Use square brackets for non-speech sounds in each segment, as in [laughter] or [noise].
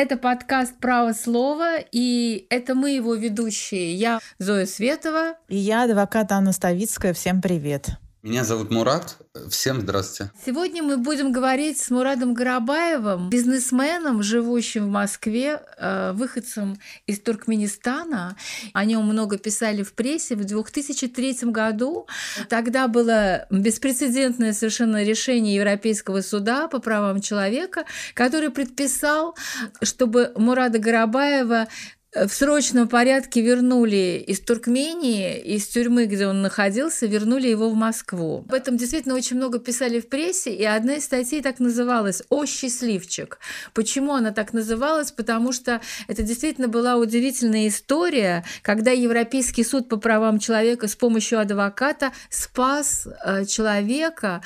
Это подкаст «Право слова», и это мы его ведущие. Я Зоя Светова. И я адвокат Анна Ставицкая. Всем привет. Меня зовут Мурат. Всем здравствуйте. Сегодня мы будем говорить с Мурадом Гарабаевым, бизнесменом, живущим в Москве, э, выходцем из Туркменистана. О нем много писали в прессе. В 2003 году тогда было беспрецедентное совершенно решение Европейского суда по правам человека, который предписал, чтобы Мурада Гарабаева Э, в срочном порядке вернули из Туркмении, из тюрьмы, где он находился, вернули его в Москву. Об этом действительно очень много писали в прессе, и одна из статей так называлась «О, счастливчик». Почему она так называлась? Потому что это действительно была удивительная история, когда Европейский суд по правам человека с помощью адвоката спас э, человека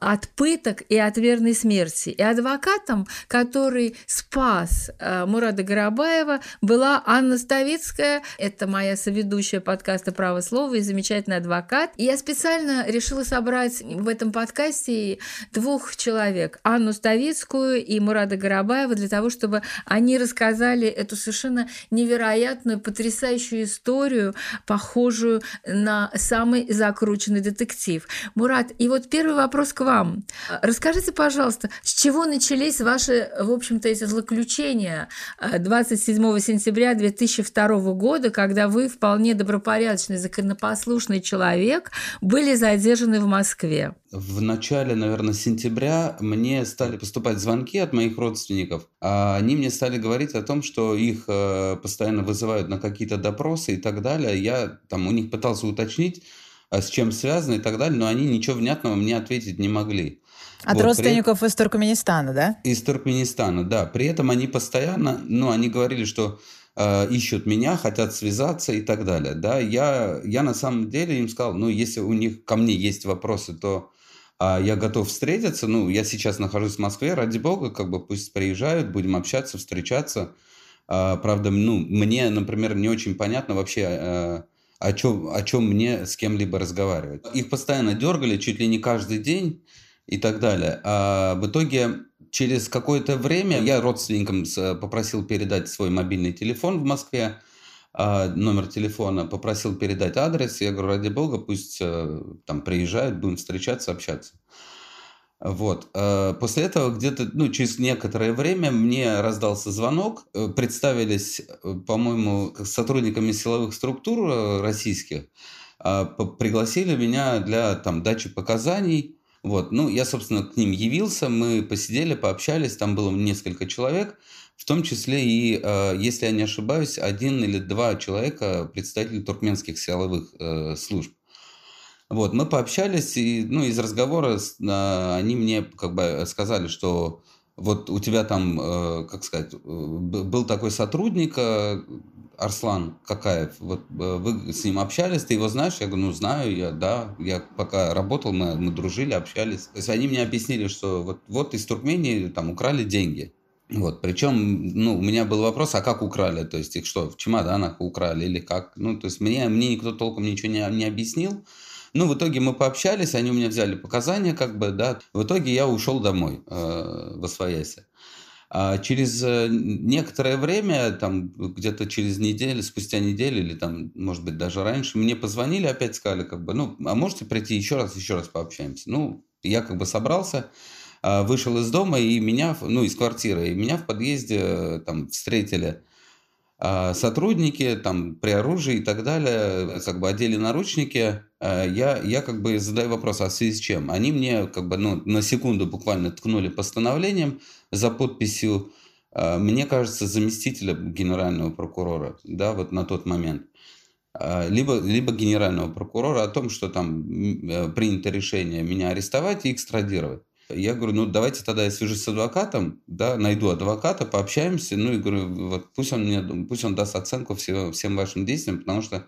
от пыток и от верной смерти. И адвокатом, который спас э, Мурада Гарабаева, была Анна Ставицкая. Это моя соведущая подкаста «Право слова» и замечательный адвокат. И я специально решила собрать в этом подкасте двух человек. Анну Ставицкую и Мурада Гарабаева для того, чтобы они рассказали эту совершенно невероятную, потрясающую историю, похожую на самый закрученный детектив. Мурат, и вот первый вопрос к вам. Расскажите, пожалуйста, с чего начались ваши, в общем-то, эти злоключения 27 сентября 2002 года, когда вы, вполне добропорядочный, законопослушный человек, были задержаны в Москве? В начале, наверное, сентября мне стали поступать звонки от моих родственников. А они мне стали говорить о том, что их э, постоянно вызывают на какие-то допросы и так далее. Я там у них пытался уточнить, а с чем связано и так далее, но они ничего внятного мне ответить не могли. От вот, родственников при... из Туркменистана, да? Из Туркменистана, да. При этом они постоянно, ну, они говорили, что э, ищут меня, хотят связаться и так далее, да. Я, я на самом деле им сказал, ну, если у них ко мне есть вопросы, то э, я готов встретиться. Ну, я сейчас нахожусь в Москве, ради бога, как бы пусть приезжают, будем общаться, встречаться. Э, правда, ну, мне, например, не очень понятно вообще... Э, о чем, о чем мне с кем-либо разговаривать. Их постоянно дергали чуть ли не каждый день и так далее. А в итоге через какое-то время я родственникам попросил передать свой мобильный телефон в Москве, а, номер телефона, попросил передать адрес. Я говорю, ради бога, пусть э, там приезжают, будем встречаться, общаться. Вот. Э, после этого где-то, ну, через некоторое время мне раздался звонок. Э, представились, э, по-моему, сотрудниками силовых структур российских. А, пригласили меня для там, дачи показаний. Вот. Ну, я, собственно, к ним явился. Мы посидели, пообщались. Там было несколько человек. В том числе и, если я не ошибаюсь, один или два человека, представители туркменских силовых служб. Вот, мы пообщались, и, ну, из разговора а, они мне как бы сказали, что вот у тебя там, э, как сказать, э, был такой сотрудник, э, Арслан Какаев, вот вы с ним общались, ты его знаешь? Я говорю, ну знаю, я, да, я пока работал, мы, мы дружили, общались. То есть они мне объяснили, что вот, вот из Туркмении там украли деньги. Вот, причем, ну, у меня был вопрос, а как украли? То есть их что, в чемоданах украли или как? Ну, то есть мне, мне никто толком ничего не, не объяснил. Ну, в итоге мы пообщались, они у меня взяли показания, как бы, да. В итоге я ушел домой, э, в Освоясе. А через э, некоторое время, там где-то через неделю, спустя неделю или там, может быть, даже раньше, мне позвонили, опять сказали, как бы, ну, а можете прийти еще раз, еще раз пообщаемся. Ну, я как бы собрался, э, вышел из дома и меня, ну, из квартиры, и меня в подъезде э, там встретили а сотрудники там при оружии и так далее, как бы одели наручники, а я, я как бы задаю вопрос, а в связи с чем? Они мне как бы ну, на секунду буквально ткнули постановлением за подписью, а, мне кажется, заместителя генерального прокурора, да, вот на тот момент либо, либо генерального прокурора о том, что там э, принято решение меня арестовать и экстрадировать. Я говорю, ну давайте тогда я свяжусь с адвокатом, да, найду адвоката, пообщаемся, ну и говорю, вот пусть он мне, пусть он даст оценку всем, всем вашим действиям, потому что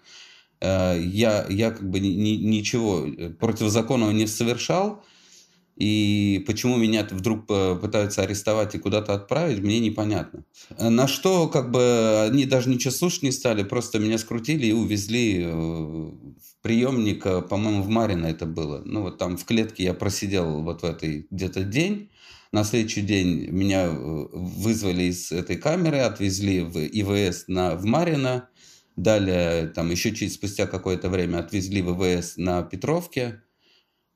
э, я, я как бы ни, ничего противозаконного не совершал, и почему меня вдруг пытаются арестовать и куда-то отправить, мне непонятно. На что как бы они даже ничего слушать не стали, просто меня скрутили и увезли э, в приемник, э, по-моему, в Марино это было. Ну вот там в клетке я просидел вот в этой где-то день, На следующий день меня э, вызвали из этой камеры, отвезли в ИВС на, в Марина. Далее, там еще чуть спустя какое-то время отвезли в ИВС на Петровке.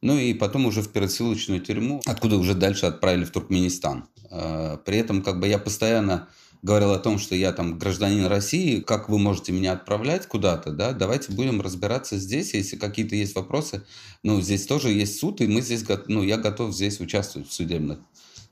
Ну и потом уже в пересылочную тюрьму, откуда уже дальше отправили в Туркменистан. Э, при этом как бы я постоянно говорил о том, что я там гражданин России, как вы можете меня отправлять куда-то, да, давайте будем разбираться здесь, если какие-то есть вопросы. Ну, здесь тоже есть суд, и мы здесь, ну, я готов здесь участвовать в судебных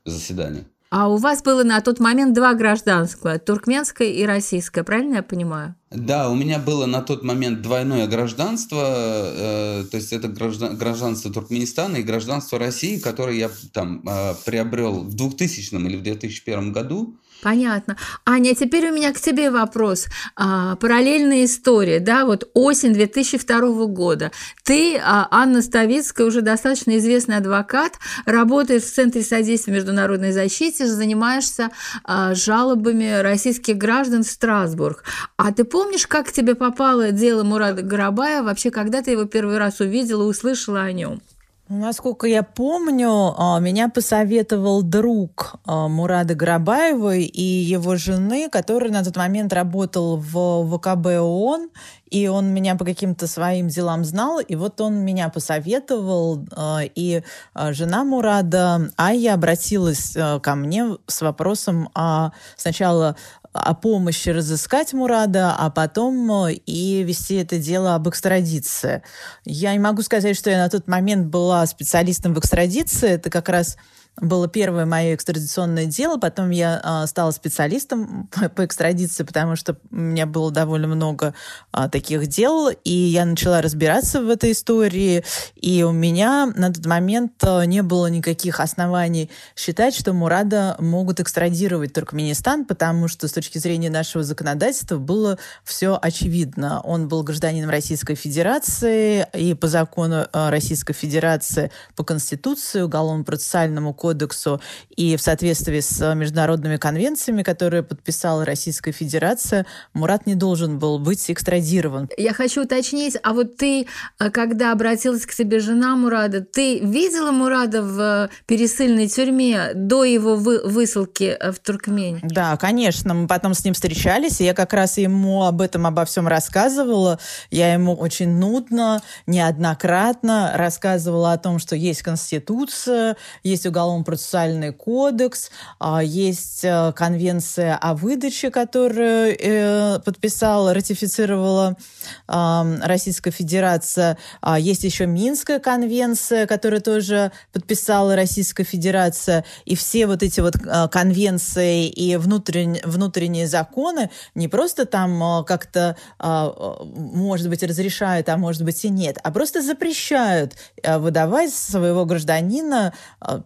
заседаниях. А у вас было на тот момент два гражданства, туркменское и российское, правильно я понимаю? Да, у меня было на тот момент двойное гражданство, э, то есть это граждан, гражданство Туркменистана и гражданство России, которое я там э, приобрел в 2000 или в 2001 году. Понятно. Аня, теперь у меня к тебе вопрос. А, параллельная история, да, вот осень 2002 года. Ты, а, Анна Ставицкая, уже достаточно известный адвокат, работаешь в Центре содействия международной защите, занимаешься а, жалобами российских граждан в Страсбург. А ты помнишь, как к тебе попало дело Мурада Гарабая? Вообще, когда ты его первый раз увидела, услышала о нем? Насколько я помню, а, меня посоветовал друг а, Мурада Грабаева и его жены, который на тот момент работал в ВКБ ООН, и он меня по каким-то своим делам знал, и вот он меня посоветовал, а, и жена Мурада, Айя, обратилась ко мне с вопросом сначала о помощи разыскать Мурада, а потом э, и вести это дело об экстрадиции. Я не могу сказать, что я на тот момент была специалистом в экстрадиции. Это как раз было первое мое экстрадиционное дело. Потом я а, стала специалистом [laughs] по, экстрадиции, потому что у меня было довольно много а, таких дел, и я начала разбираться в этой истории. И у меня на тот момент а, не было никаких оснований считать, что Мурада могут экстрадировать Туркменистан, потому что с точки зрения нашего законодательства было все очевидно. Он был гражданином Российской Федерации, и по закону а, Российской Федерации, по Конституции, Уголовно-процессуальному кодексу и в соответствии с международными конвенциями, которые подписала Российская Федерация, Мурат не должен был быть экстрадирован. Я хочу уточнить, а вот ты, э, когда обратилась к тебе жена Мурада, ты видела Мурада в пересыльной тюрьме до его высылки э, в Туркмень? Да, конечно. Мы потом с ним встречались, и я как раз ему об этом, обо всем рассказывала. Я ему очень нудно, неоднократно рассказывала о том, что есть Конституция, есть уголовный уголовно-процессуальный кодекс, а, есть э, конвенция о выдаче, которую э, подписала, ратифицировала Российская Федерация. А, есть еще Минская конвенция, которую тоже подписала Российская Федерация. И все вот эти вот а, конвенции и внутренние, внутренние законы не просто там как-то, может быть, разрешают, а может быть и нет, а просто запрещают выдавать своего гражданина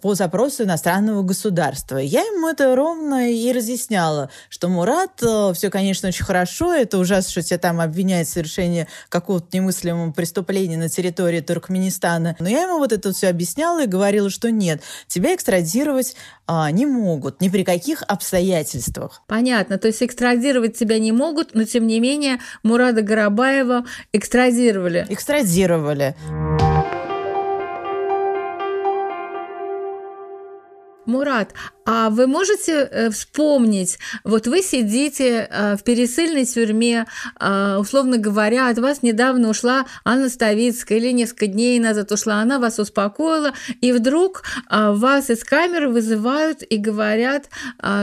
по запросу вопросу иностранного государства. Я ему это ровно и разъясняла, что Мурат, э, все, конечно, очень хорошо, это ужасно, что тебя там обвиняют в совершении какого-то немыслимого преступления на территории Туркменистана. Но я ему вот это все объясняла и говорила, что нет, тебя экстрадировать а, не могут ни при каких обстоятельствах. Понятно, то есть экстрадировать тебя не могут, но тем не менее Мурада Гарабаева экстрадировали. Экстрадировали. Мурат, а вы можете э, вспомнить, вот вы сидите э, в пересыльной тюрьме, э, условно говоря, от вас недавно ушла Анна Ставицкая или несколько дней назад ушла, она вас успокоила, и вдруг вас из камеры вызывают и говорят,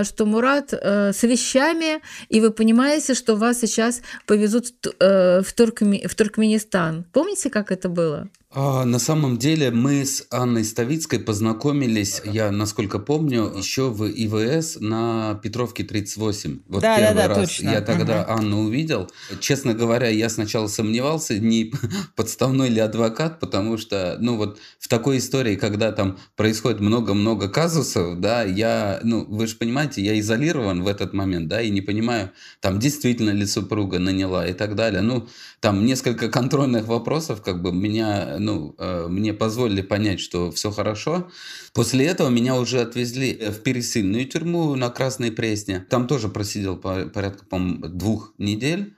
что Мурат с вещами, и вы понимаете, что вас сейчас повезут в, в Туркменистан. Помните, как это было? А, на самом деле мы с Анной Ставицкой познакомились, я насколько помню, еще в ИВС на Петровке 38. Вот да, первый да, да, раз точно. я тогда угу. Анну увидел. Честно говоря, я сначала сомневался, не [laughs] подставной ли адвокат, потому что, ну вот в такой истории, когда там происходит много-много казусов, да, я, ну вы же понимаете, я изолирован в этот момент, да, и не понимаю, там действительно ли супруга наняла и так далее. Ну, там несколько контрольных вопросов, как бы меня ну, э, мне позволили понять, что все хорошо. После этого меня уже отвезли э, в пересыльную тюрьму на Красной Пресне. Там тоже просидел порядка, по двух недель.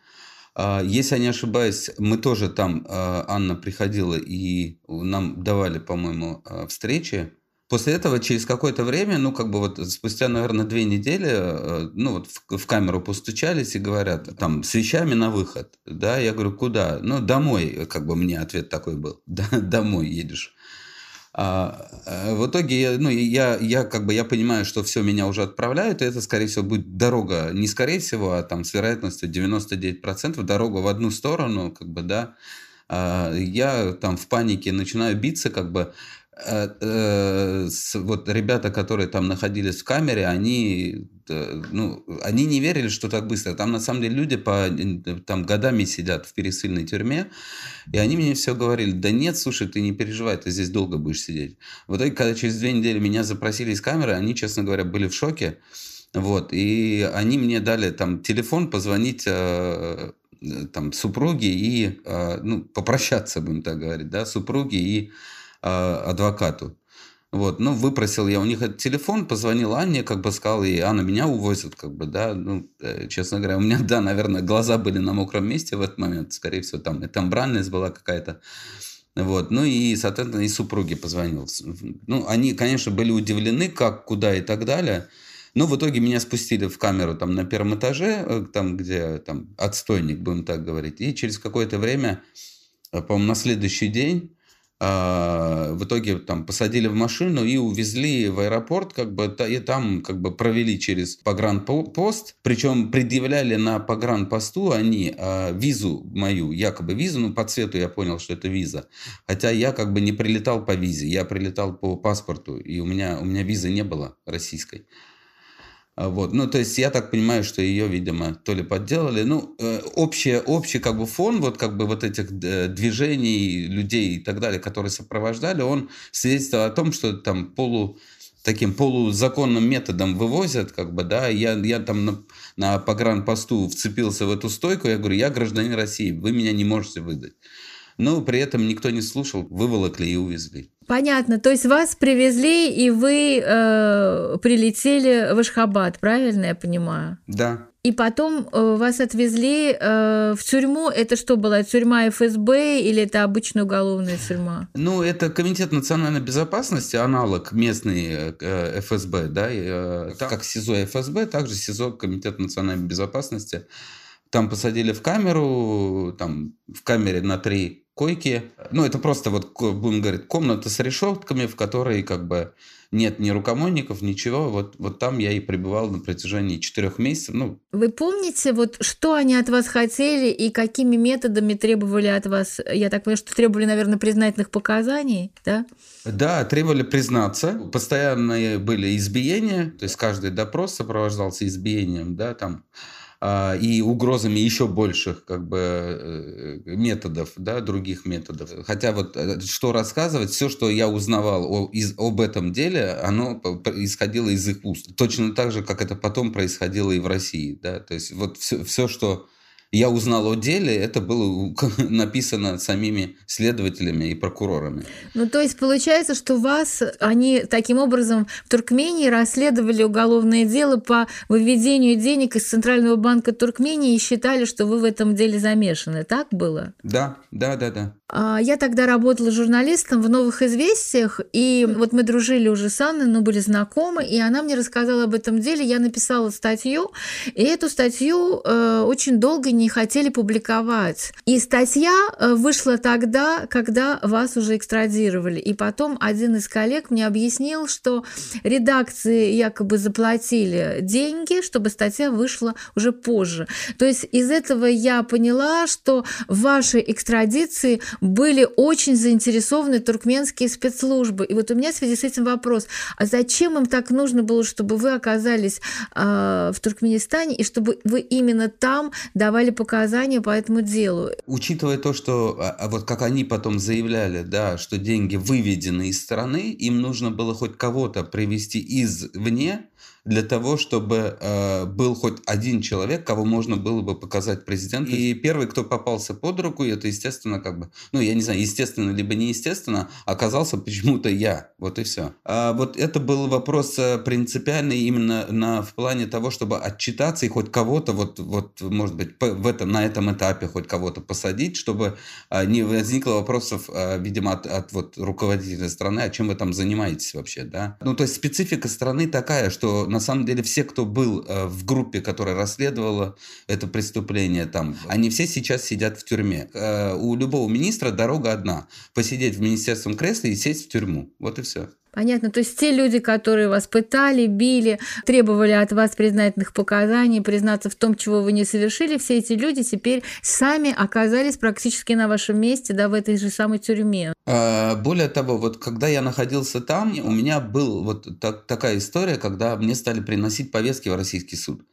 А, если я не ошибаюсь, мы тоже там, э, Анна приходила, и нам давали, по-моему, встречи После этого через какое-то время, ну, как бы вот спустя, наверное, две недели, э, ну, вот в, в камеру постучались и говорят, там, с вещами на выход. Да, я говорю, куда? Ну, домой, как бы мне ответ такой был. [laughs] Да, домой едешь. А, а в итоге, я, ну, я, я как бы я понимаю, что все, меня уже отправляют, и это, скорее всего, будет дорога, не скорее всего, а там с вероятностью 99% дорога в одну сторону, как бы, да. А, я там в панике начинаю биться, как бы, Э, э, вот ребята, которые там находились в камере, они, э, ну, они не верили, что так быстро. Там на самом деле люди по там годами сидят в пересыльной тюрьме, и они мне все говорили, да нет, слушай, ты не переживай, ты здесь долго будешь сидеть. В итоге, когда через две недели меня запросили из камеры, они, честно говоря, были в шоке. Вот, и они мне дали там телефон позвонить там супруге и ну, попрощаться, будем так говорить, да, супруге и адвокату. Вот, ну, выпросил я у них этот телефон, позвонил Анне, как бы сказал ей, Анна, меня увозят, как бы, да, ну, э, честно говоря, у меня, да, наверное, глаза были на мокром месте в этот момент, скорее всего, там, и там бранность была какая-то, вот, ну, и, соответственно, и супруге позвонил. Ну, они, конечно, были удивлены, как, куда и так далее, но в итоге меня спустили в камеру там на первом этаже, э, там, где, там, отстойник, будем так говорить, и через какое-то время, э, по-моему, на следующий день а, в итоге там посадили в машину и увезли в аэропорт, как бы, и там как бы провели через погранпост, причем предъявляли на погранпосту они а, визу мою, якобы визу, ну по цвету я понял, что это виза, хотя я как бы не прилетал по визе, я прилетал по паспорту, и у меня, у меня визы не было российской. А, вот. Ну, то есть я так понимаю, что ее, видимо, то ли подделали. Ну, э, общий, общий как бы фон вот как бы вот этих э, движений людей и так далее, которые сопровождали, он свидетельствовал о том, что там полу таким полузаконным методом вывозят, как бы, да, я, я там на, на погранпосту вцепился в эту стойку, я говорю, я гражданин России, вы меня не можете выдать. Но при этом никто не слушал, выволокли и увезли. Понятно. То есть вас привезли, и вы э, прилетели в Ашхабад, правильно я понимаю? Да. И потом э, вас отвезли э, в тюрьму. Это что была тюрьма ФСБ или это обычная уголовная тюрьма? Ну, это Комитет национальной безопасности, аналог местный э, ФСБ, да, э, как СИЗО ФСБ, также СИЗО Комитет национальной безопасности. Там посадили в камеру, там в камере на три койки. Ну, это просто вот, будем говорить, комната с решетками, в которой как бы нет ни рукомойников, ничего. Вот, вот там я и пребывал на протяжении четырех месяцев. Ну. Вы помните, вот что они от вас хотели и какими методами требовали от вас? Я так понимаю, что требовали, наверное, признательных показаний, да? Да, требовали признаться. Постоянные были избиения, то есть каждый допрос сопровождался избиением, да, там и угрозами еще больших как бы э, методов, да, других методов. Хотя вот э, что рассказывать, все, что я узнавал о, из, об этом деле, оно исходило из их уст. Точно так же, как это потом происходило и в России, да, то есть вот все, все что я узнал о деле, это было [laughs] написано самими следователями и прокурорами. Ну, то есть получается, что вас, они таким образом в Туркмении расследовали уголовное дело по выведению денег из Центрального банка Туркмении и считали, что вы в этом деле замешаны. Так было? Да, да, да, да. А, я тогда работала журналистом в «Новых известиях», и вот мы дружили уже с Анной, но были знакомы, и она мне рассказала об этом деле. Я написала статью, и эту статью э, очень долго не хотели публиковать. И статья э, вышла тогда, когда вас уже экстрадировали. И потом один из коллег мне объяснил, что редакции якобы заплатили деньги, чтобы статья вышла уже позже. То есть из этого я поняла, что в вашей экстрадиции были очень заинтересованы туркменские спецслужбы. И вот у меня в связи с этим вопрос, а зачем им так нужно было, чтобы вы оказались э, в Туркменистане и чтобы вы именно там давали показания по этому делу? Учитывая то, что а, а вот как они потом заявляли, да, что деньги выведены из страны, им нужно было хоть кого-то привести извне, для того, чтобы э, был хоть один человек, кого можно было бы показать президенту. И первый, кто попался под руку, это, естественно, как бы, ну, я не знаю, естественно, либо неестественно, оказался почему-то я. Вот и все. А вот это был вопрос э, принципиальный именно на, в плане того, чтобы отчитаться и хоть кого-то, вот, вот может быть, в этом, на этом этапе хоть кого-то посадить, чтобы а, не возникло вопросов, а, видимо, от, от вот руководителя страны, а чем вы там занимаетесь вообще, да? Ну, то есть специфика страны такая, что на самом деле все, кто был э, в группе, которая расследовала это преступление, там, они все сейчас сидят в тюрьме. Э, у любого министра дорога одна. Посидеть в министерском кресле и сесть в тюрьму. Вот и все. Понятно. То есть те люди, которые вас пытали, били, требовали от вас признательных показаний, признаться в том, чего вы не совершили, все эти люди теперь сами оказались практически на вашем месте, да, в этой же самой тюрьме. А, более того, вот когда я находился там, у меня был вот так, такая история, когда мне стали приносить повестки в российский суд.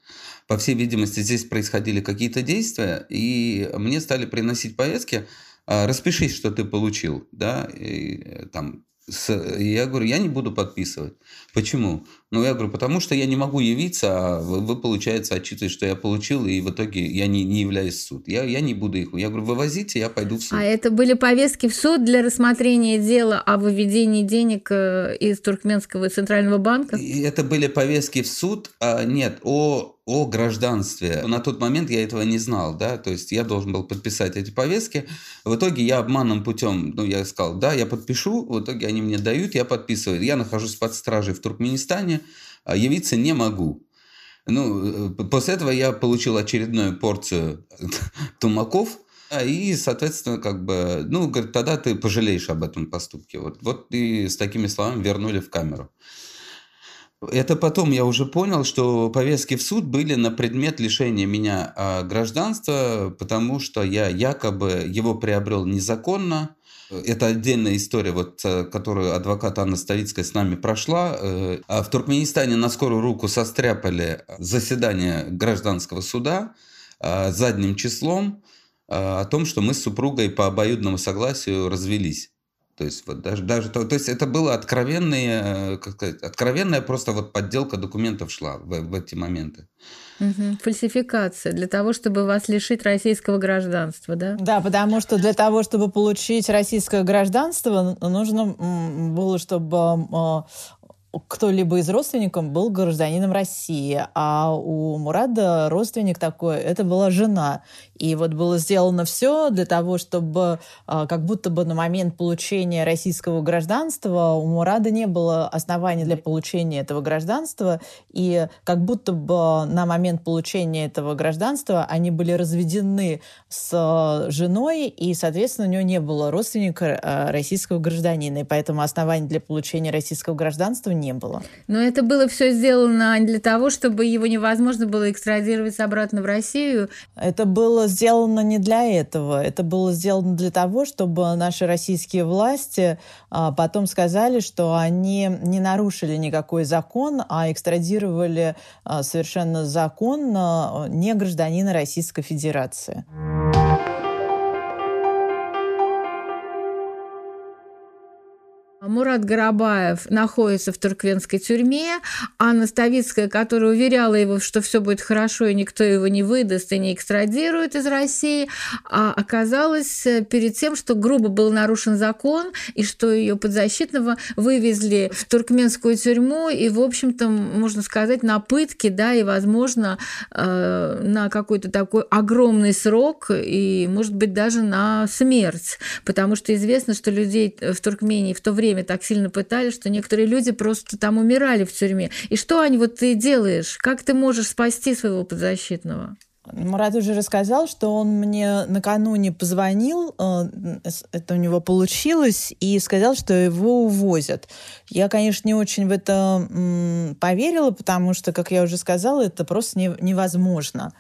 По всей видимости, здесь происходили какие-то действия, и мне стали приносить повестки, а, распишись, что ты получил, да, и, там с, я говорю, я не буду подписывать. Почему? Ну, я говорю, потому что я не могу явиться, а вы, вы получается, отчитываете, что я получил, и в итоге я не, не являюсь в суд. Я, я не буду их. Я говорю, вывозите, я пойду в суд. А это были повестки в суд для рассмотрения дела о выведении денег э, из Туркменского центрального банка? И это были повестки в суд, а, нет, о о гражданстве. На тот момент я этого не знал, да, то есть я должен был подписать эти повестки. В итоге я обманным путем, ну, я сказал, да, я подпишу, в итоге они мне дают, я подписываю. Я нахожусь под стражей в Туркменистане, явиться не могу. Ну, э, после этого я получил очередную порцию [laughs] тумаков, и, соответственно, как бы, ну, говорит, тогда ты пожалеешь об этом поступке. Вот, вот и с такими словами вернули в камеру. Это потом я уже понял, что повестки в суд были на предмет лишения меня а, гражданства, потому что я якобы его приобрел незаконно, это отдельная история, вот, э, которую адвокат Анна Ставицкая с нами прошла. Э, а в Туркменистане на скорую руку состряпали заседание гражданского суда э, задним числом о том, что мы с супругой по обоюдному согласию развелись. То есть, вот даже, даже то, то есть это было откровенные, как сказать, откровенная просто вот подделка документов шла в, в эти моменты. Угу. Фальсификация для того, чтобы вас лишить российского гражданства, да? Да, потому что для того, чтобы получить российское гражданство, нужно было, чтобы кто-либо из родственников был гражданином России, а у Мурада родственник такой, это была жена. И вот было сделано все для того, чтобы а, как будто бы на момент получения российского гражданства у Мурада не было оснований для получения этого гражданства, и как будто бы на момент получения этого гражданства они были разведены с а, женой, и, соответственно, у него не было родственника а, российского гражданина, и поэтому оснований для получения российского гражданства не было. Но это было все сделано для того, чтобы его невозможно было экстрадировать обратно в Россию. Это было сделано не для этого. Это было сделано для того, чтобы наши российские власти а, потом сказали, что они не нарушили никакой закон, а экстрадировали а, совершенно законно не гражданина Российской Федерации. Мурат Гарабаев находится в туркменской тюрьме. Анна Ставицкая, которая уверяла его, что все будет хорошо и никто его не выдаст и не экстрадирует из России, а оказалось э, перед тем, что грубо был нарушен закон и что ее подзащитного вывезли в туркменскую тюрьму и, в общем-то, можно сказать, на пытки, да, и, возможно, э, на какой-то такой огромный срок и, может быть, даже на смерть, потому что известно, что людей в Туркмении в то время время так сильно пытали, что некоторые люди просто там умирали в тюрьме. И что, они вот ты делаешь? Как ты можешь спасти своего подзащитного? Мурат уже рассказал, что он мне накануне позвонил, э, это у него получилось, и сказал, что его увозят. Я, конечно, не очень в это поверила, потому что, как я уже сказала, это просто невозможно.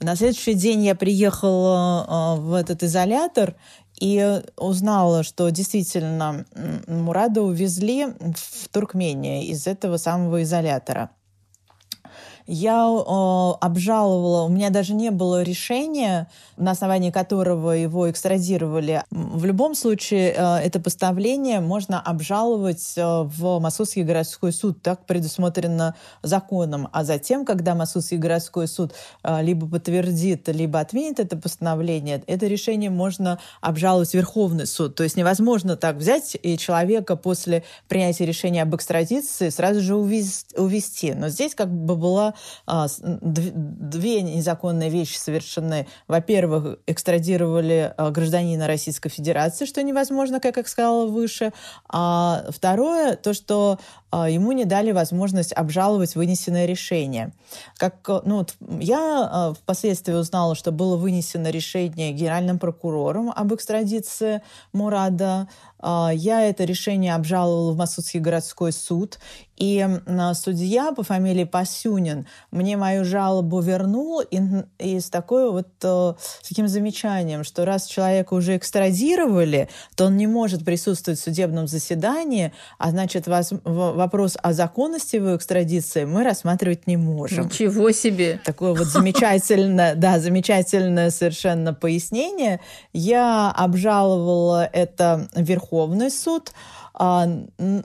На следующий день я приехала э, в этот изолятор, и узнала, что действительно Мурада увезли в Туркмению из этого самого изолятора. Я э, обжаловала, у меня даже не было решения, на основании которого его экстрадировали. В любом случае, э, это постановление можно обжаловать э, в Московский городской суд, так предусмотрено законом. А затем, когда Московский городской суд э, либо подтвердит, либо отменит это постановление, это решение можно обжаловать в Верховный суд. То есть невозможно так взять и человека после принятия решения об экстрадиции сразу же увести. Но здесь как бы была две незаконные вещи совершены. Во-первых, экстрадировали а, гражданина Российской Федерации, что невозможно, как я сказала выше. А второе, то, что а, ему не дали возможность обжаловать вынесенное решение. Как, ну, вот я впоследствии узнала, что было вынесено решение генеральным прокурором об экстрадиции Мурада. Я это решение обжаловала в Московский городской суд, и судья по фамилии Пасюнин мне мою жалобу вернул и, и с такой вот э, с таким замечанием, что раз человека уже экстрадировали, то он не может присутствовать в судебном заседании, а значит вас, вопрос о законности его экстрадиции мы рассматривать не можем. Ничего себе! Такое вот [laughs] замечательное, да, замечательное совершенно пояснение. Я обжаловала это Верховный суд,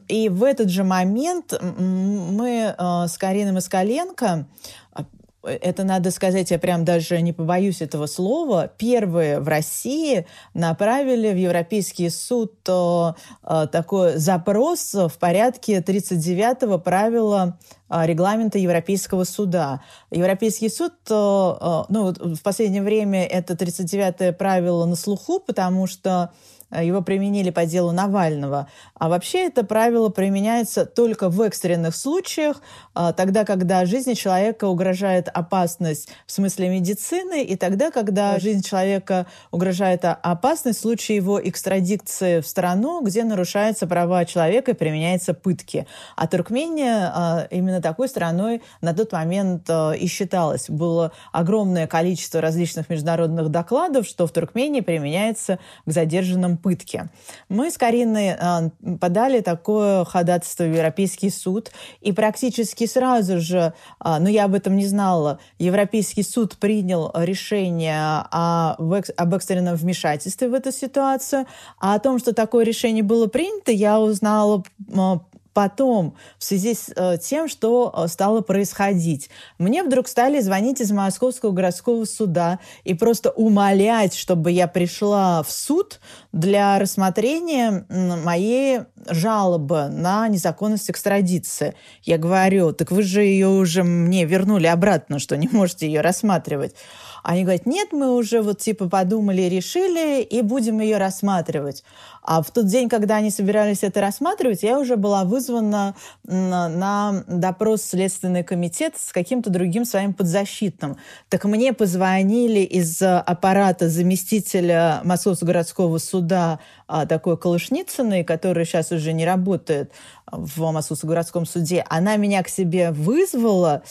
и в этот же момент мы а, с Кариной Москаленко а, это надо сказать, я прям даже не побоюсь этого слова, первые в России направили в Европейский суд такой запрос в порядке 39-го правила регламента Европейского суда. Европейский суд, ну, в последнее время это 39-е правило на слуху, потому что Э, его применили по делу Навального. А вообще это правило применяется только в экстренных случаях, э, тогда, когда жизни человека угрожает опасность в смысле медицины, и тогда, когда жизнь человека угрожает опасность в случае его экстрадикции в страну, где нарушаются права человека и применяются пытки. А Туркмения э, именно такой страной на тот момент и считалась. Было огромное количество различных международных докладов, что в Туркмении применяется к задержанным пытки. Мы с Кариной подали такое ходатайство в Европейский суд, и практически сразу же, э, но я об этом не знала, Европейский суд принял решение об экстренном вмешательстве в эту ситуацию, а о том, что такое решение было принято, я узнала потом, в связи с э, тем, что э, стало происходить, мне вдруг стали звонить из Московского городского суда и просто умолять, чтобы я пришла в суд для рассмотрения моей жалобы на незаконность экстрадиции. Я говорю, так вы же ее уже мне вернули обратно, что не можете ее рассматривать. Они говорят, нет, мы уже вот типа подумали, решили и будем ее рассматривать. А в тот день, когда они собирались это рассматривать, я уже была вызвана на, на допрос в Следственный комитет с каким-то другим своим подзащитным. Так мне позвонили из аппарата заместителя Московского городского суда а, такой Колышницыной, которая сейчас уже не работает в Московском городском суде. Она меня к себе вызвала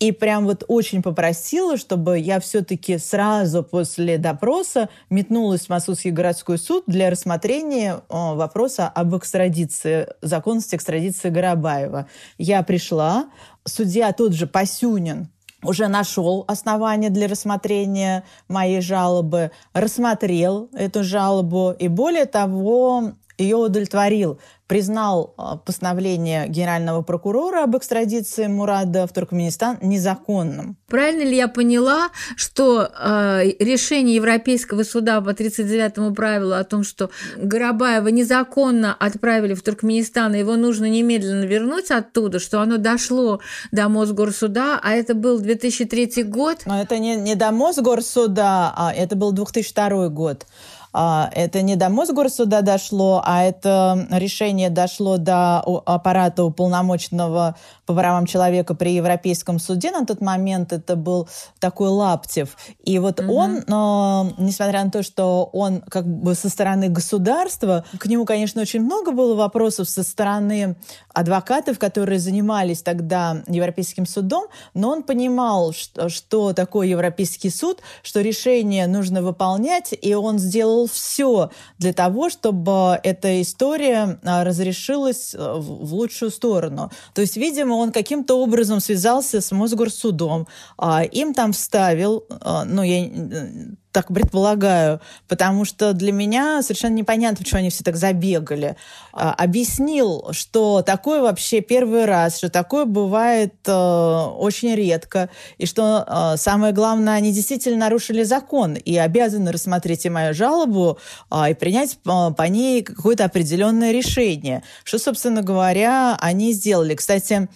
и прям вот очень попросила, чтобы я все-таки сразу после допроса метнулась в Московский городской суд для рассмотрения о, вопроса об экстрадиции, законности экстрадиции Горобаева. Я пришла, судья тот же Пасюнин уже нашел основания для рассмотрения моей жалобы, рассмотрел эту жалобу и более того ее удовлетворил признал а, постановление генерального прокурора об экстрадиции Мурада в Туркменистан незаконным. Правильно ли я поняла, что э, решение Европейского суда по 39-му правилу о том, что Горобаева незаконно отправили в Туркменистан, и его нужно немедленно вернуть оттуда, что оно дошло до Мосгорсуда, а это был 2003 год? Но это не, не до Мосгорсуда, а это был 2002 год. А, это не до Мосгорсуда дошло, а это решение дошло до аппарата уполномоченного по правам человека при Европейском суде. На тот момент это был такой Лаптев. И вот угу. он, но, несмотря на то, что он как бы со стороны государства, к нему, конечно, очень много было вопросов со стороны адвокатов, которые занимались тогда Европейским судом, но он понимал, что, что такое Европейский суд, что решение нужно выполнять, и он сделал все для того, чтобы эта история а, разрешилась э, в лучшую сторону. То есть, видимо, он каким-то образом связался с Мосгорсудом, а, им там вставил, а, ну, я так предполагаю, потому что для меня совершенно непонятно, почему они все так забегали. А, объяснил, что такое вообще первый раз, что такое бывает э, очень редко, и что э, самое главное, они действительно нарушили закон и обязаны рассмотреть и мою жалобу э, и принять э, по ней какое-то определенное решение. Что, собственно говоря, они сделали. Кстати,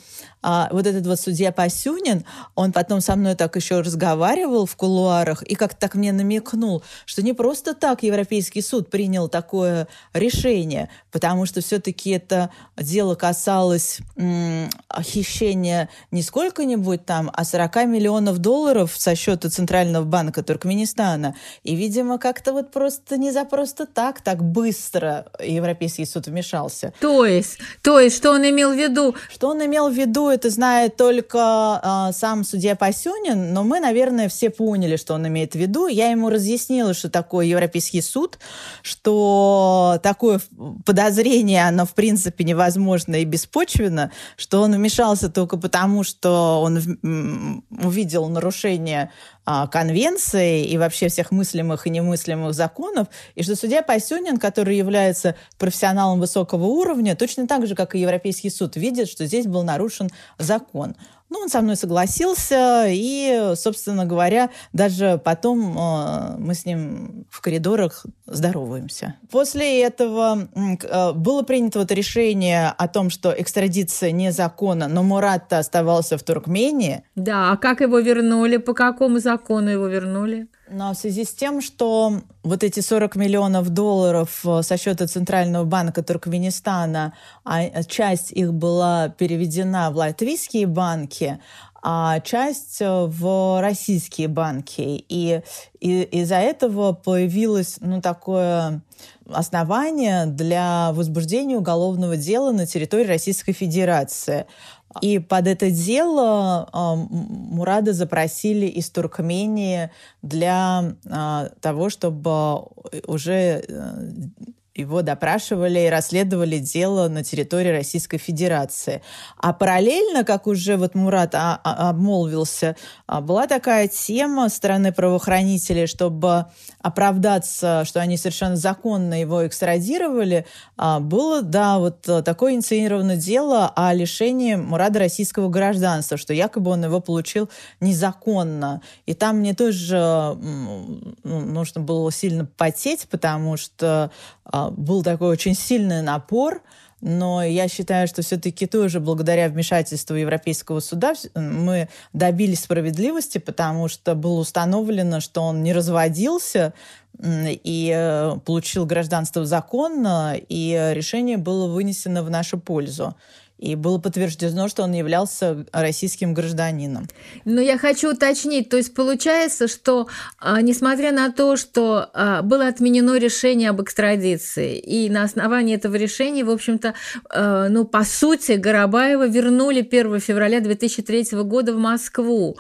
а, вот этот вот судья Пасюнин, он потом со мной так еще разговаривал в кулуарах и как-то так мне намекнул, что не просто так Европейский суд принял такое решение, потому что все-таки это дело касалось м, хищения не сколько-нибудь там, а 40 миллионов долларов со счета Центрального банка Туркменистана. И, видимо, как-то вот просто не за просто так, так быстро Европейский суд вмешался. То есть, то есть, что он имел в виду? Что он имел в виду, это знает только э, сам судья Пасюнин, но мы, наверное, все поняли, что он имеет в виду. Я ему разъяснила, что такое Европейский суд, что такое подозрение, оно в принципе невозможно и беспочвенно, что он вмешался только потому, что он увидел нарушение а, конвенции и вообще всех мыслимых и немыслимых законов, и что судья Пасюнин, который является профессионалом высокого уровня, точно так же, как и Европейский суд, видит, что здесь был нарушен закон. Ну, он со мной согласился, и, собственно говоря, даже потом э, мы с ним в коридорах здороваемся. После этого э, было принято вот решение о том, что экстрадиция незаконна, но Мурат оставался в Туркмении. Да, а как его вернули? По какому закону его вернули? Но в связи с тем, что вот эти 40 миллионов долларов э, со счета Центрального банка Туркменистана, а часть их была переведена в латвийские банки, а часть э, в российские банки. И, и из-за этого появилось ну, такое основание для возбуждения уголовного дела на территории Российской Федерации. И под это дело э, Мурада запросили из Туркмении для э, того, чтобы уже э, его допрашивали и расследовали дело на территории Российской Федерации. А параллельно, как уже вот Мурат а, а, обмолвился, а, была такая тема стороны правоохранителей, чтобы оправдаться, что они совершенно законно его экстрадировали, было, да, вот такое инициированное дело о лишении Мурада российского гражданства, что якобы он его получил незаконно. И там мне тоже ну, нужно было сильно потеть, потому что был такой очень сильный напор, но я считаю, что все-таки тоже благодаря вмешательству Европейского суда мы добились справедливости, потому что было установлено, что он не разводился и э, получил гражданство законно, и решение было вынесено в нашу пользу и было подтверждено, что он являлся российским гражданином. Но я хочу уточнить, то есть получается, что а, несмотря на то, что а, было отменено решение об экстрадиции, и на основании этого решения, в общем-то, а, ну, по сути, Горобаева вернули 1 февраля 2003 года в Москву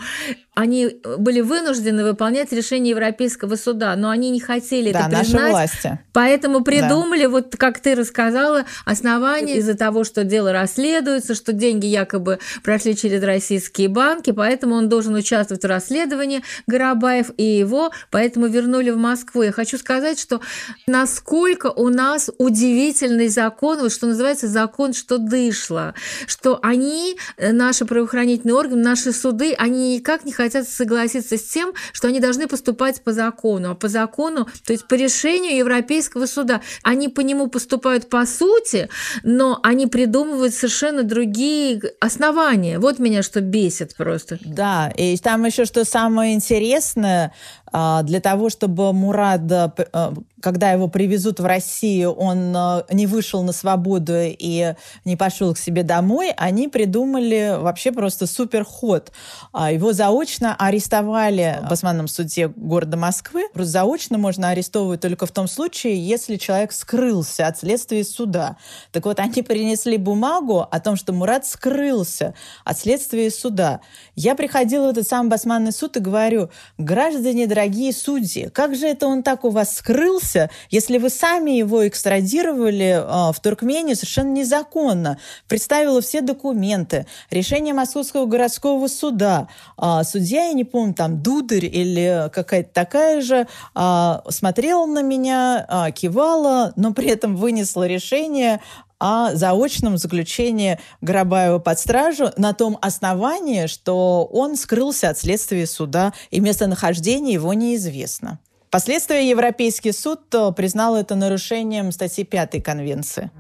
они были вынуждены выполнять решение Европейского суда, но они не хотели да, это признать. Наши власти. Поэтому придумали, да. вот как ты рассказала, основания из-за того, что дело расследуется, что деньги якобы прошли через российские банки, поэтому он должен участвовать в расследовании Горобаев и его, поэтому вернули в Москву. Я хочу сказать, что насколько у нас удивительный закон, вот что называется закон, что дышло, что они, э, наши правоохранительные органы, наши суды, они никак не хотят хотят согласиться с тем, что они должны поступать по закону. А по закону, то есть по решению Европейского суда, они по нему поступают по сути, но они придумывают совершенно другие основания. Вот меня что бесит просто. Да, и там еще что самое интересное, для того, чтобы Мурад, э, э, когда его привезут в Россию, он э, не вышел на свободу и не пошел к себе домой, они придумали вообще просто супер ход. А, его заочно арестовали в Басманном суде города Москвы. Просто заочно можно арестовывать только в том случае, если человек скрылся от следствия суда. Так вот, они принесли бумагу о том, что Мурат скрылся от следствия суда. Я приходила в этот самый Басманный суд и говорю, граждане дорогие, дорогие судьи, как же это он так у вас скрылся, если вы сами его экстрадировали э, в Туркмению совершенно незаконно, представила все документы, решение Московского городского суда, э, судья, я не помню, там, Дударь или какая-то такая же, э, смотрела на меня, э, кивала, но при этом вынесла решение о заочном заключении Горобаева под стражу на том основании, что он скрылся от следствия суда и местонахождение его неизвестно. Впоследствии Европейский суд э, признал это нарушением статьи 5 Конвенции.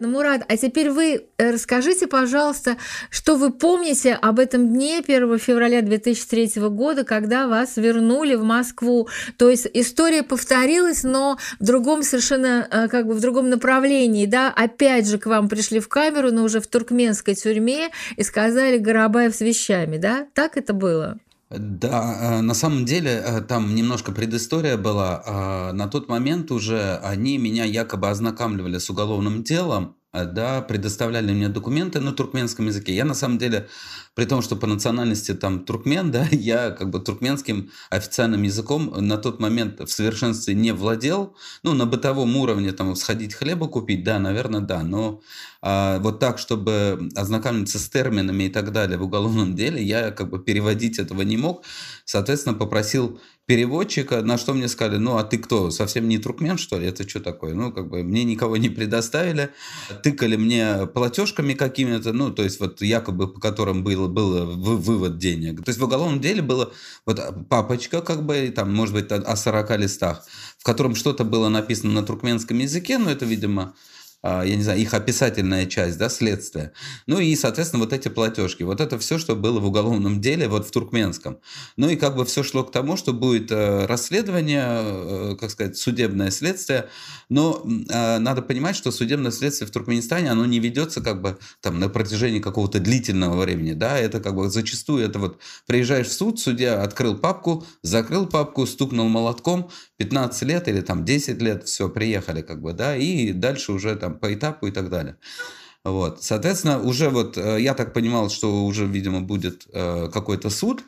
Ну, Мурат, а теперь вы э, расскажите, пожалуйста, что вы помните об этом дне 1 февраля 2003 года, когда вас вернули в Москву. То есть история повторилась, но в другом совершенно, э, как бы в другом направлении, да, опять же к вам пришли в камеру, но уже в туркменской тюрьме и сказали Горобаев с вещами, да? Так это было? Да, э, на самом деле там немножко предыстория была. На тот момент уже они меня якобы ознакомливали с уголовным делом, да, предоставляли мне документы на туркменском языке. Я на самом деле при том, что по национальности там туркмен, [laughs] да, я как бы туркменским официальным языком на тот момент в совершенстве не владел. Ну, на бытовом уровне там сходить хлеба купить, да, наверное, да. Но а, вот так, чтобы ознакомиться с терминами и так далее в уголовном деле, я как бы переводить этого не мог. Соответственно, попросил переводчика, на что мне сказали, ну, а ты кто, совсем не туркмен, что ли? Это что такое? Ну, как бы мне никого не предоставили, тыкали мне платежками какими-то, ну, то есть вот якобы по которым был был вывод денег. То есть в уголовном деле было вот папочка, как бы, там, может быть, о 40 листах, в котором что-то было написано на туркменском языке, но это, видимо, а, я не знаю, их описательная часть, да, следствия. Ну и, соответственно, вот эти платежки. Вот это все, что было в уголовном деле, вот в туркменском. Ну и как бы все шло к тому, что будет э, расследование, э, как сказать, судебное следствие. Но э, надо понимать, что судебное следствие в Туркменистане, оно не ведется как бы там на протяжении какого-то длительного времени, да, это как бы зачастую это вот приезжаешь в суд, судья открыл папку, закрыл папку, стукнул молотком, 15 лет или там 10 лет, все, приехали как бы, да, и дальше уже там по этапу и так далее. Вот, соответственно, уже вот э, я так понимал, что уже, видимо, будет э, какой-то суд,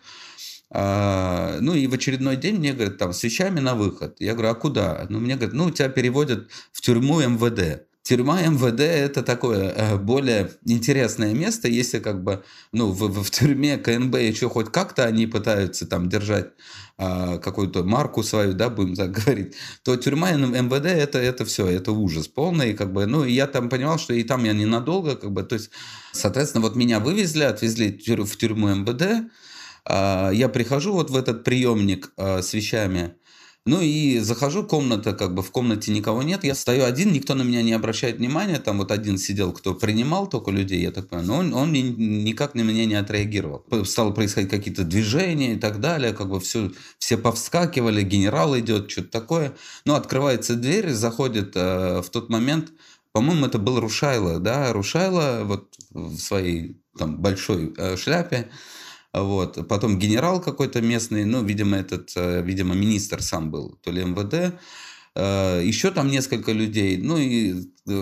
а, ну и в очередной день мне говорят, там, с вещами на выход. Я говорю, а куда? Ну, мне говорят, ну, тебя переводят в тюрьму МВД. Тюрьма МВД это такое э, более интересное место, если как бы ну в, в тюрьме КНБ еще хоть как-то они пытаются там держать а, какую-то марку свою, да, будем так [laughs] говорить, то тюрьма МВД это это все, это ужас полный, как бы, ну я там понимал, что и там я ненадолго, как бы, то есть, соответственно, вот меня вывезли, отвезли в тюрьму МВД, а, я прихожу вот в этот приемник а, с вещами, ну и захожу, комната, как бы в комнате никого нет, я стою один, никто на меня не обращает внимания, там вот один сидел, кто принимал только людей, я так понимаю, но он, он никак на меня не отреагировал. Стало происходить какие-то движения и так далее, как бы все, все повскакивали, генерал идет, что-то такое. Ну, открывается дверь, заходит э, в тот момент, по-моему, это был Рушайло, да, Рушайло вот в своей там большой э, шляпе, вот. Потом генерал какой-то местный, ну, видимо, этот, э, видимо, министр сам был, то ли МВД. Э, еще там несколько людей, ну и э,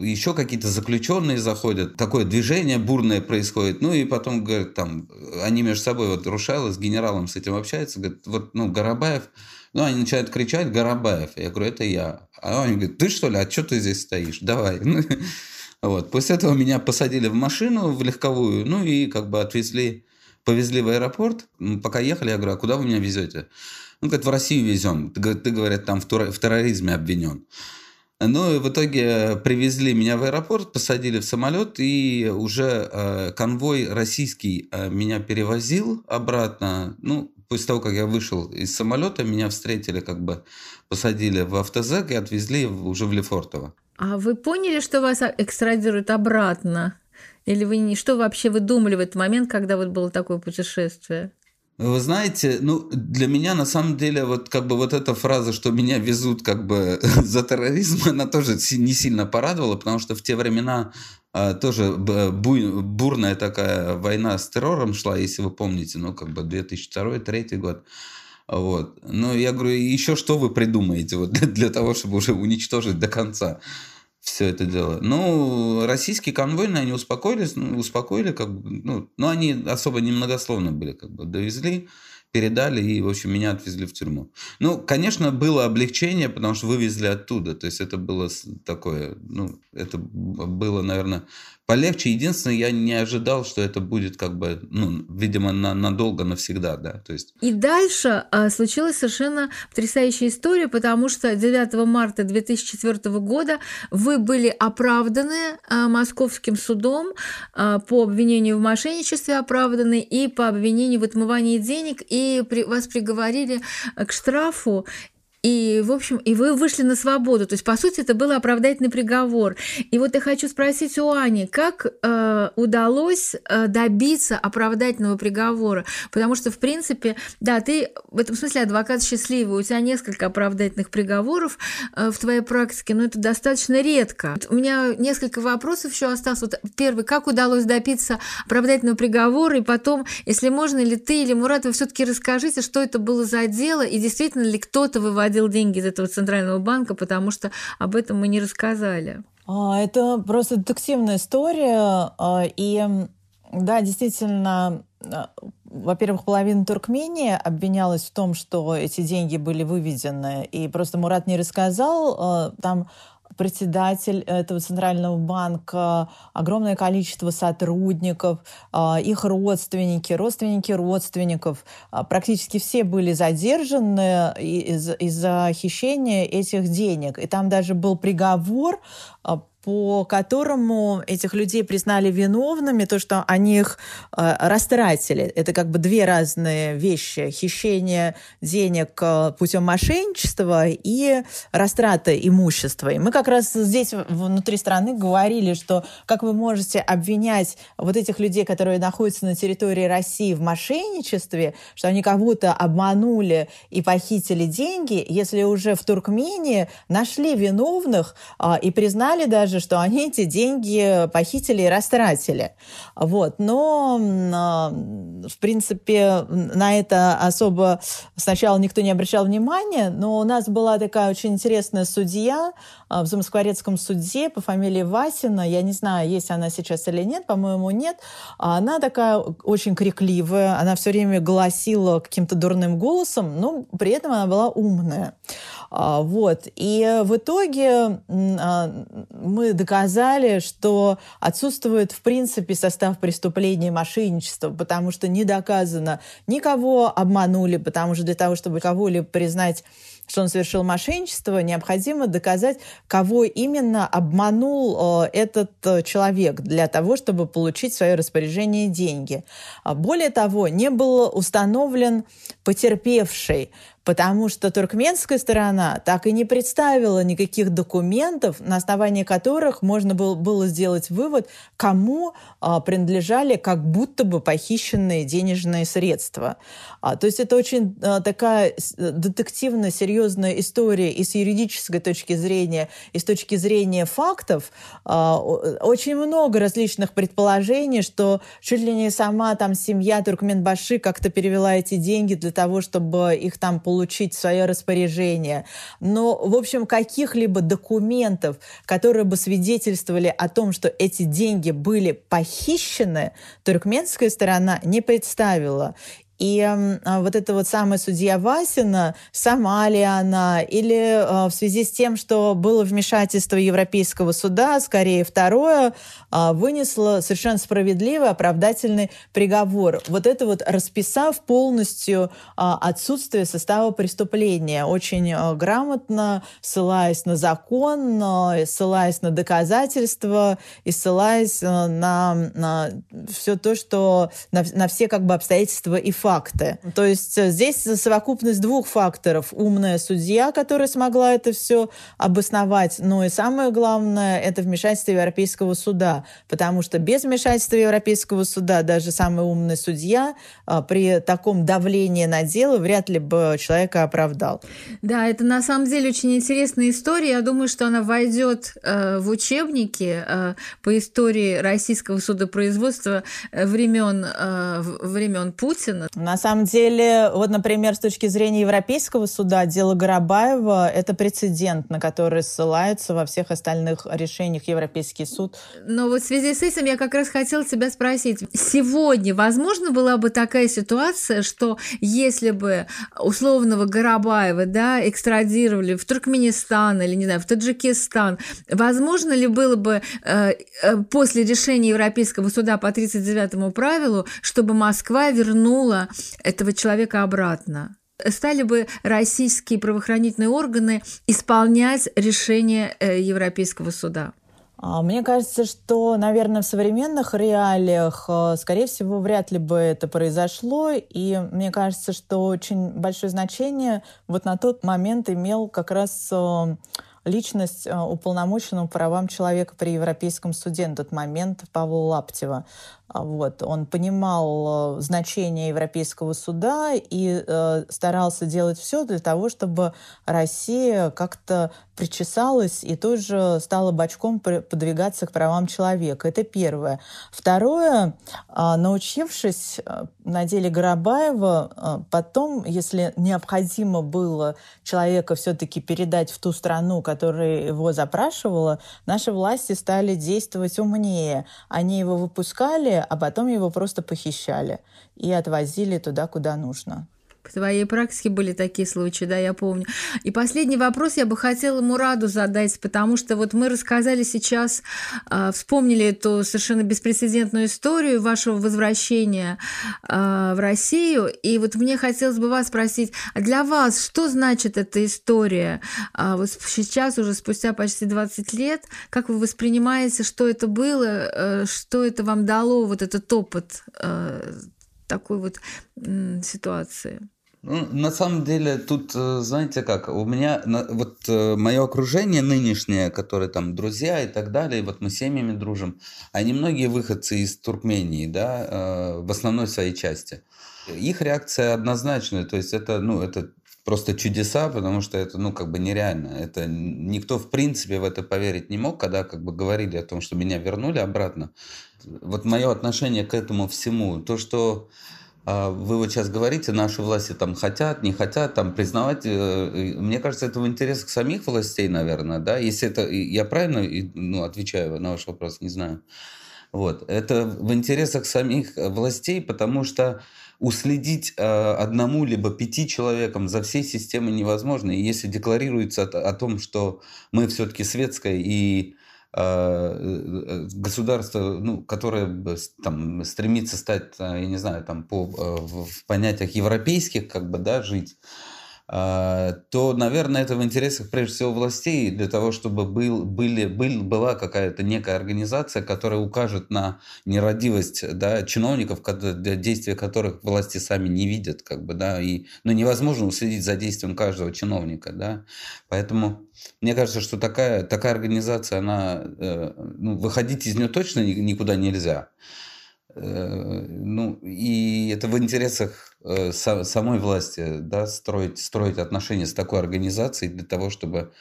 еще какие-то заключенные заходят, такое движение бурное происходит, ну и потом, говорят, там, они между собой, вот Рушайло с генералом с этим общаются, говорят, вот, ну, Горобаев, ну, они начинают кричать, Горобаев, я говорю, это я, а они говорят, ты что ли, а что ты здесь стоишь, давай, [laughs] вот, после этого меня посадили в машину, в легковую, ну и как бы отвезли повезли в аэропорт, пока ехали, я говорю, а куда вы меня везете? Он говорит, в Россию везем. Ты, ты говорят, там в, в терроризме обвинен. Ну и в итоге привезли меня в аэропорт, посадили в самолет, и уже э, конвой российский э, меня перевозил обратно. Ну, после того, как я вышел из самолета, меня встретили, как бы посадили в автозак и отвезли уже в Лефортово. А вы поняли, что вас экстрадируют обратно? Или вы не что вообще вы думали в этот момент, когда вот было такое путешествие? Вы знаете, ну, для меня на самом деле вот как бы вот эта фраза, что меня везут как бы [laughs] за терроризм, [laughs] она тоже не сильно порадовала, потому что в те времена а, тоже буй, бурная такая война с террором шла, если вы помните, ну, как бы 2002-2003 год. Вот. Но я говорю, еще что вы придумаете вот для того, чтобы уже уничтожить до конца? Все это дело. Ну, российские конвойные, они успокоились, ну, успокоили, как бы, ну, но они особо немногословно были, как бы, довезли, передали и, в общем, меня отвезли в тюрьму. Ну, конечно, было облегчение, потому что вывезли оттуда, то есть это было такое, ну, это было, наверное, полегче. Единственное, я не ожидал, что это будет как бы, ну, видимо, на, надолго, навсегда, да, то есть. И дальше а, случилась совершенно потрясающая история, потому что 9 марта 2004 года вы были оправданы а, московским судом а, по обвинению в мошенничестве оправданы и по обвинению в отмывании денег, и при, вас приговорили к штрафу, и, в общем, и вы вышли на свободу. То есть, по сути, это был оправдательный приговор. И вот я хочу спросить у Ани, как э, удалось э, добиться оправдательного приговора? Потому что, в принципе, да, ты в этом смысле адвокат счастливый, у тебя несколько оправдательных приговоров э, в твоей практике, но это достаточно редко. Вот у меня несколько вопросов еще осталось. Вот первый, как удалось добиться оправдательного приговора? И потом, если можно, ли ты или Мурат, вы все-таки расскажите, что это было за дело, и действительно ли кто-то выводил выводил деньги из этого центрального банка, потому что об этом мы не рассказали. А, это просто детективная история. А, и да, действительно, а, во-первых, половина Туркмении обвинялась в том, что эти деньги были выведены, и просто Мурат не рассказал. Там председатель этого центрального банка, огромное количество сотрудников, а, их родственники, родственники родственников. А, практически все были задержаны из-за хищения этих денег. И там даже был приговор а, по которому этих людей признали виновными, то, что они их э, растратили. Это как бы две разные вещи. Хищение денег э, путем мошенничества и растрата имущества. И мы как раз здесь внутри страны говорили, что как вы можете обвинять вот этих людей, которые находятся на территории России в мошенничестве, что они кого-то обманули и похитили деньги, если уже в Туркмении нашли виновных э, и признали даже же, что они эти деньги похитили и растратили. Вот. Но, а, в принципе, на это особо сначала никто не обращал внимания, но у нас была такая очень интересная судья а, в Замоскворецком суде по фамилии Васина. Я не знаю, есть она сейчас или нет, по-моему, нет. А она такая очень крикливая, она все время голосила каким-то дурным голосом, но при этом она была умная. Вот. И в итоге мы мы доказали, что отсутствует в принципе состав преступления мошенничества, потому что не доказано, никого обманули, потому что для того, чтобы кого-либо признать что он совершил мошенничество, необходимо доказать, кого именно обманул э, этот э, человек для того, чтобы получить в свое распоряжение деньги. А более того, не был установлен потерпевший потому что туркменская сторона так и не представила никаких документов, на основании которых можно было, было сделать вывод, кому а, принадлежали как будто бы похищенные денежные средства. А, то есть это очень а, такая детективная, серьезная история и с юридической точки зрения, и с точки зрения фактов. Очень много различных предположений, что чуть ли не сама там семья Туркменбаши как-то перевела эти деньги для того, чтобы их там получить получить свое распоряжение. Но, в общем, каких-либо документов, которые бы свидетельствовали о том, что эти деньги были похищены, туркменская сторона не представила. И э, вот эта вот самая судья Васина, сама ли она, или э, в связи с тем, что было вмешательство Европейского суда, скорее второе, э, вынесла совершенно справедливый оправдательный приговор. Вот это вот расписав полностью отсутствие состава преступления, очень грамотно, ссылаясь на закон, ссылаясь на доказательства и ссылаясь на, на все то, что на, на все как бы обстоятельства и факты факты. То есть э, здесь совокупность двух факторов. Умная судья, которая смогла это все обосновать, но и самое главное – это вмешательство Европейского суда, потому что без вмешательства Европейского суда даже самый умный судья а, при таком давлении на дело вряд ли бы человека оправдал. Да, это на самом деле очень интересная история. Я думаю, что она войдет э, в учебники э, по истории российского судопроизводства времен, времен Путина. На самом деле, вот, например, с точки зрения Европейского суда, дело Горобаева – это прецедент, на который ссылается во всех остальных решениях Европейский суд. Но вот в связи с этим я как раз хотела тебя спросить. Сегодня возможно была бы такая ситуация, что если бы условного Горобаева да, экстрадировали в Туркменистан или, не знаю, в Таджикистан, возможно ли было бы э, э, после решения Европейского суда по 39 правилу, чтобы Москва вернула этого человека обратно? стали бы российские правоохранительные органы исполнять решение э, Европейского суда? А, мне кажется, что, наверное, в современных реалиях, э, скорее всего, вряд ли бы это произошло. И мне кажется, что очень большое значение вот на тот момент имел как раз э, личность уполномоченного правам человека при Европейском суде на тот момент Павла Лаптева. А, вот. Он понимал э, значение Европейского суда и э, старался делать все для того, чтобы Россия как-то причесалась и тоже стала бочком подвигаться к правам человека. Это первое. Второе, э, научившись э, на деле Горобаева, э, потом, если необходимо было человека все-таки передать в ту страну, которая его запрашивала, наши власти стали действовать умнее. Они его выпускали, а потом его просто похищали и отвозили туда, куда нужно. В твоей практике были такие случаи, да, я помню. И последний вопрос я бы хотела Мураду задать, потому что вот мы рассказали сейчас, э, вспомнили эту совершенно беспрецедентную историю вашего возвращения э, в Россию, и вот мне хотелось бы вас спросить, а для вас что значит эта история? Э, вот сейчас, уже спустя почти 20 лет, как вы воспринимаете, что это было, э, что это вам дало, вот этот опыт э, такой вот ситуации? Ну, на самом деле, тут, э, знаете как, у меня, вот э, мое окружение нынешнее, которые там друзья и так далее, вот мы семьями дружим, они многие выходцы из Туркмении, да, э, в основной своей части. Их реакция однозначная, то есть это, ну, это просто чудеса, потому что это, ну, как бы нереально. Это никто, в принципе, в это поверить не мог, когда, как бы, говорили о том, что меня вернули обратно. Вот мое отношение к этому всему, то, что а, вы вот сейчас говорите, наши власти там хотят, не хотят, там признавать, э, мне кажется, это в интересах самих властей, наверное, да, если это, я правильно ну, отвечаю на ваш вопрос, не знаю. Вот, это в интересах самих властей, потому что уследить э, одному либо пяти человекам за всей системой невозможно. И если декларируется о, том, что мы все-таки светское и а, э, государство, ну, которое там стремится стать, я не знаю, там по в понятиях европейских, как бы, да, жить, то, наверное, это в интересах, прежде всего, властей, для того, чтобы был, были, был, была какая-то некая организация, которая укажет на нерадивость да, чиновников, действия которых власти сами не видят. Как бы, да, и, ну, невозможно уследить за действием каждого чиновника. Да. Поэтому мне кажется, что такая, такая организация, она, э, ну, выходить из нее точно никуда нельзя. Э, ну, и это в интересах э, самой власти, да, строить, строить отношения с такой организацией для того, чтобы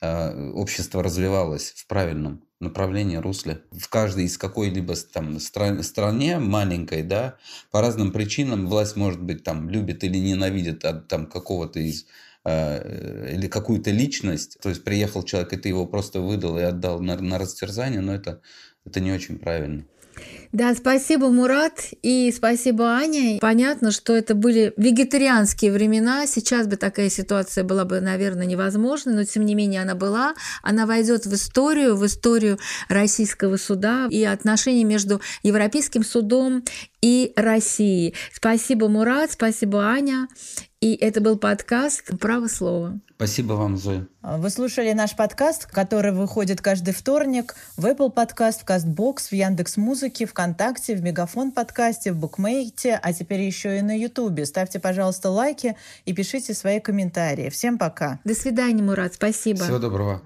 э, общество развивалось в правильном направлении, русле. В каждой из какой-либо там стран, стране маленькой, да, по разным причинам власть, может быть, там любит или ненавидит от там какого-то из или какую-то личность, то есть приехал человек, и ты его просто выдал и отдал на, на растерзание, но это, это не очень правильно. Да, спасибо, Мурат, и спасибо, Аня. Понятно, что это были вегетарианские времена. Сейчас бы такая ситуация была бы, наверное, невозможна, но тем не менее она была. Она войдет в историю, в историю российского суда и отношений между Европейским судом и Россией. Спасибо, Мурат, спасибо, Аня. И это был подкаст «Право слова». Спасибо вам, Зоя. Вы слушали наш подкаст, который выходит каждый вторник в Apple подкаст, в CastBox, в Яндекс Музыке, ВКонтакте, в Мегафон подкасте, в Букмейте, а теперь еще и на Ютубе. Ставьте, пожалуйста, лайки и пишите свои комментарии. Всем пока. До свидания, Мурат. Спасибо. Всего доброго.